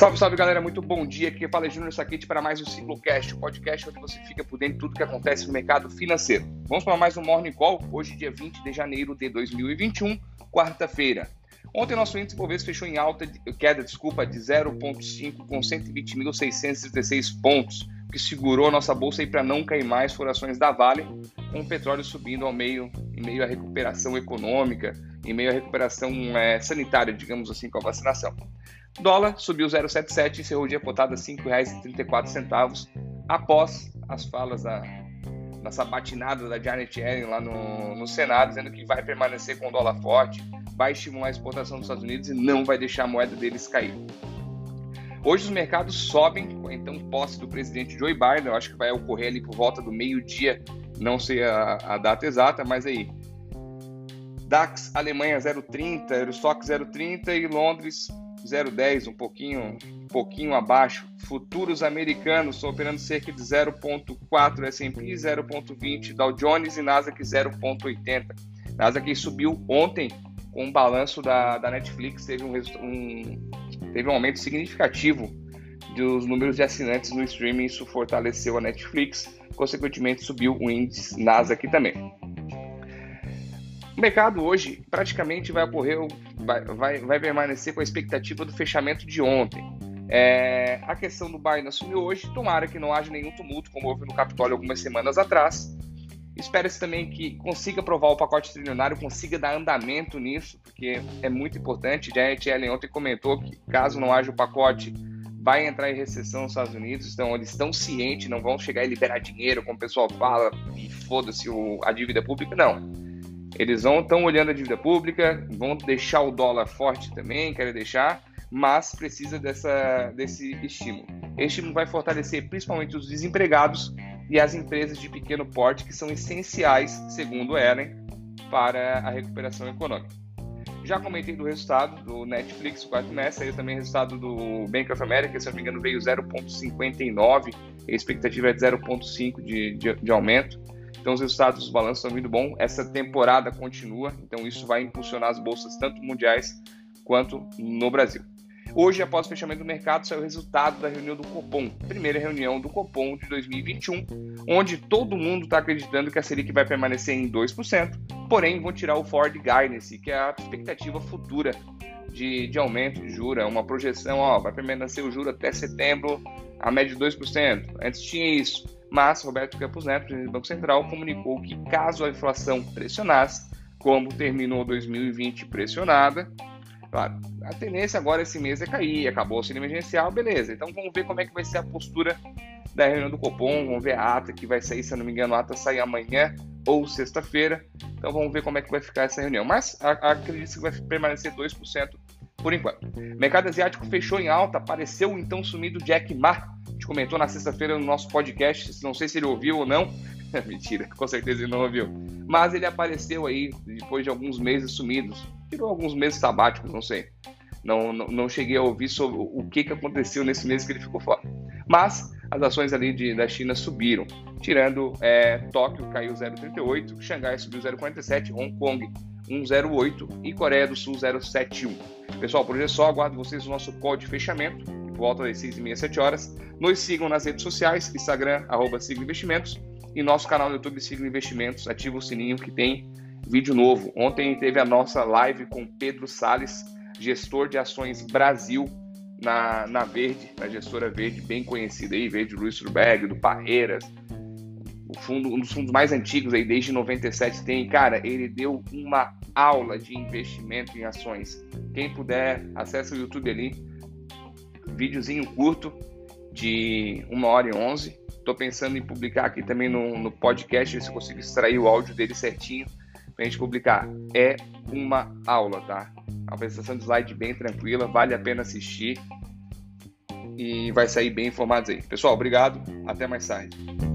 Salve, salve galera, muito bom dia. Aqui fala é Júnior Saquete para mais um Ciclocast, o podcast onde você fica por dentro de tudo que acontece no mercado financeiro. Vamos para mais um Morning Call, hoje, dia 20 de janeiro de 2021, quarta-feira. Ontem nosso índice Bovespa fechou em alta, queda, desculpa, de 0,5 com 120.616 pontos, que segurou a nossa bolsa para não cair mais por ações da Vale, com o petróleo subindo ao meio, em meio à recuperação econômica, em meio à recuperação é, sanitária, digamos assim, com a vacinação. Dólar subiu 0,77 e encerrou o dia cotado a R$ 5,34 após as falas da, da sabatinada da Janet Yellen lá no, no Senado, dizendo que vai permanecer com o dólar forte, vai estimular a exportação dos Estados Unidos e não vai deixar a moeda deles cair. Hoje os mercados sobem com então posse do presidente Joe Biden, eu acho que vai ocorrer ali por volta do meio-dia, não sei a, a, data exata, mas aí. DAX Alemanha 0,30, Eurostock 0,30 e Londres 0,10, um pouquinho, um pouquinho abaixo. Futuros americanos operando cerca de 0,4 S&P, 0,20 Dow Jones e Nasdaq 0,80. Nasdaq subiu ontem com o balanço da, da Netflix, teve um, um, teve um aumento significativo dos números de assinantes no streaming, isso fortaleceu a Netflix, consequentemente subiu o índice Nasdaq também. O mercado hoje praticamente vai ocorrer, vai, vai, vai permanecer com a expectativa do fechamento de ontem. É, a questão do Biden assumiu hoje, tomara que não haja nenhum tumulto, como houve no Capitólio algumas semanas atrás. Espera-se também que consiga aprovar o pacote trilionário, consiga dar andamento nisso, porque é muito importante. Janet Yellen ontem comentou que caso não haja o pacote, vai entrar em recessão nos Estados Unidos, então eles estão cientes, não vão chegar e liberar dinheiro, como o pessoal fala, e foda-se a dívida pública, não eles vão estão olhando a dívida pública, vão deixar o dólar forte também, querem deixar, mas precisa dessa, desse estímulo. Esse estímulo vai fortalecer principalmente os desempregados e as empresas de pequeno porte, que são essenciais, segundo Ellen, para a recuperação econômica. Já comentei do resultado do Netflix, o quarto trimestre, também o resultado do Bank of America, se não me engano, veio 0,59, a expectativa é de 0,5 de, de, de aumento. Então os resultados dos balanços estão muito bons. Essa temporada continua, então isso vai impulsionar as bolsas tanto mundiais quanto no Brasil. Hoje, após o fechamento do mercado, saiu o resultado da reunião do Copom, primeira reunião do Copom de 2021, onde todo mundo está acreditando que a Selic vai permanecer em 2%, porém vão tirar o Ford Guidance, que é a expectativa futura de, de aumento de juros, é uma projeção, ó, vai permanecer o juro até setembro a média de 2%. Antes tinha isso mas Roberto Campos Neto, presidente do Banco Central, comunicou que caso a inflação pressionasse, como terminou 2020 pressionada, claro, a tendência agora esse mês é cair, acabou o auxílio emergencial, beleza. Então vamos ver como é que vai ser a postura da reunião do Copom, vamos ver a ata que vai sair, se eu não me engano, a ata sai amanhã ou sexta-feira. Então vamos ver como é que vai ficar essa reunião. Mas acredito que vai permanecer 2% por enquanto. O mercado asiático fechou em alta, apareceu então sumido Jack Ma, comentou na sexta-feira no nosso podcast, não sei se ele ouviu ou não. Mentira, com certeza ele não ouviu. Mas ele apareceu aí depois de alguns meses sumidos. Tirou alguns meses sabáticos, não sei. Não, não, não, cheguei a ouvir sobre o que, que aconteceu nesse mês que ele ficou fora. Mas as ações ali de, da China subiram, tirando é, Tóquio caiu 0,38, Xangai subiu 0,47, Hong Kong 1,08 e Coreia do Sul 0,71. Pessoal, por hoje é só, aguardo vocês no nosso call de fechamento volta das 6 e meia, 7 horas. Nos sigam nas redes sociais, Instagram, arroba Investimentos, e nosso canal no YouTube Sigla Investimentos. Ativa o sininho que tem vídeo novo. Ontem teve a nossa live com Pedro Sales, gestor de ações Brasil na, na Verde, na gestora Verde, bem conhecida aí, Verde Luiz Surberg, do Parreiras, fundo, um dos fundos mais antigos aí, desde 97 tem, cara, ele deu uma aula de investimento em ações. Quem puder, acesse o YouTube ali, videozinho curto de 1 hora e 11. Estou pensando em publicar aqui também no, no podcast, se eu consigo extrair o áudio dele certinho a gente publicar. É uma aula, tá? A apresentação de slide bem tranquila, vale a pena assistir e vai sair bem informados aí. Pessoal, obrigado, até mais tarde.